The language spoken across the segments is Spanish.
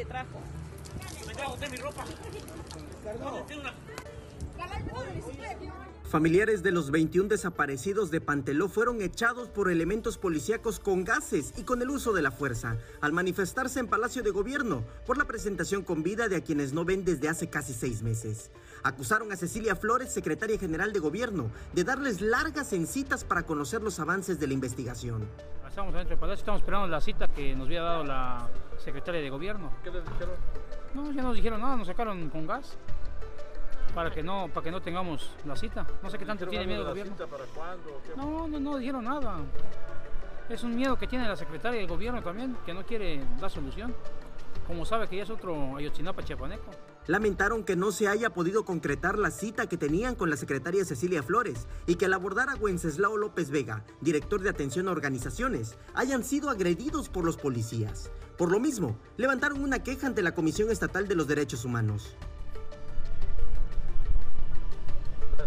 nadie trajo. Me trajo usted mi ropa. Perdón. Familiares de los 21 desaparecidos de Panteló fueron echados por elementos policíacos con gases y con el uso de la fuerza al manifestarse en Palacio de Gobierno por la presentación con vida de a quienes no ven desde hace casi seis meses. Acusaron a Cecilia Flores, secretaria general de Gobierno, de darles largas en citas para conocer los avances de la investigación. Estamos adentro del Palacio, estamos esperando la cita que nos había dado la secretaria de Gobierno. ¿Qué les dijeron? No, ya no nos dijeron nada, nos sacaron con gas para que no para que no tengamos la cita. No sé qué tanto tiene miedo el la gobierno. cita para cuándo? qué? No, no, no dijeron nada. Es un miedo que tiene la secretaria del gobierno también, que no quiere dar solución. Como sabe que ya es otro Ayotzinapa chiapaneco. Lamentaron que no se haya podido concretar la cita que tenían con la secretaria Cecilia Flores y que al abordar a Wenceslao López Vega, director de atención a organizaciones, hayan sido agredidos por los policías. Por lo mismo, levantaron una queja ante la Comisión Estatal de los Derechos Humanos.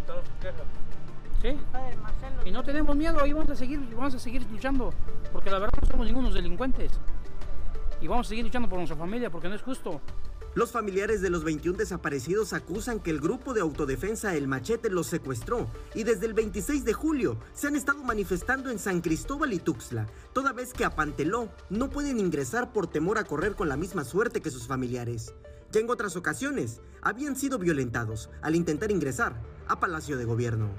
Sus quejas. ¿Sí? Y no tenemos miedo, ahí vamos a seguir, vamos a seguir luchando, porque la verdad no somos ningunos delincuentes. Y vamos a seguir luchando por nuestra familia, porque no es justo. Los familiares de los 21 desaparecidos acusan que el grupo de autodefensa El Machete los secuestró y desde el 26 de julio se han estado manifestando en San Cristóbal y Tuxtla, toda vez que a Panteló no pueden ingresar por temor a correr con la misma suerte que sus familiares. Ya en otras ocasiones habían sido violentados al intentar ingresar a Palacio de Gobierno.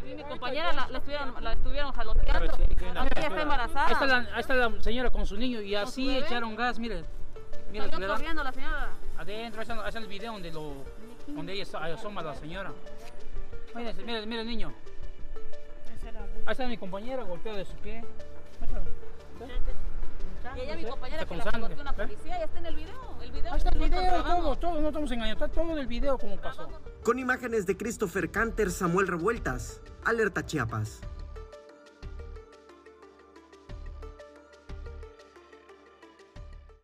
A mí mi compañera la, la estuvieron, la estuvieron jaloteando. Sí, que A la- mí ya está embarazada. Ahí está, la, ahí está la señora con su niño y así echaron gas, miren. Salió corriendo la señora. adentro, ahí está, ahí está el video donde, lo, donde ella asoma a la señora. Miren, miren, miren el niño. Ahí está mi compañera golpeada de su pie. Y ella, mi compañera, Está que la una policía, ya está en el video. El video Ahí está el video, todo, todo, no estamos engañando, está todo en el video como pasó. Con imágenes de Christopher Canter, Samuel Revueltas, Alerta Chiapas.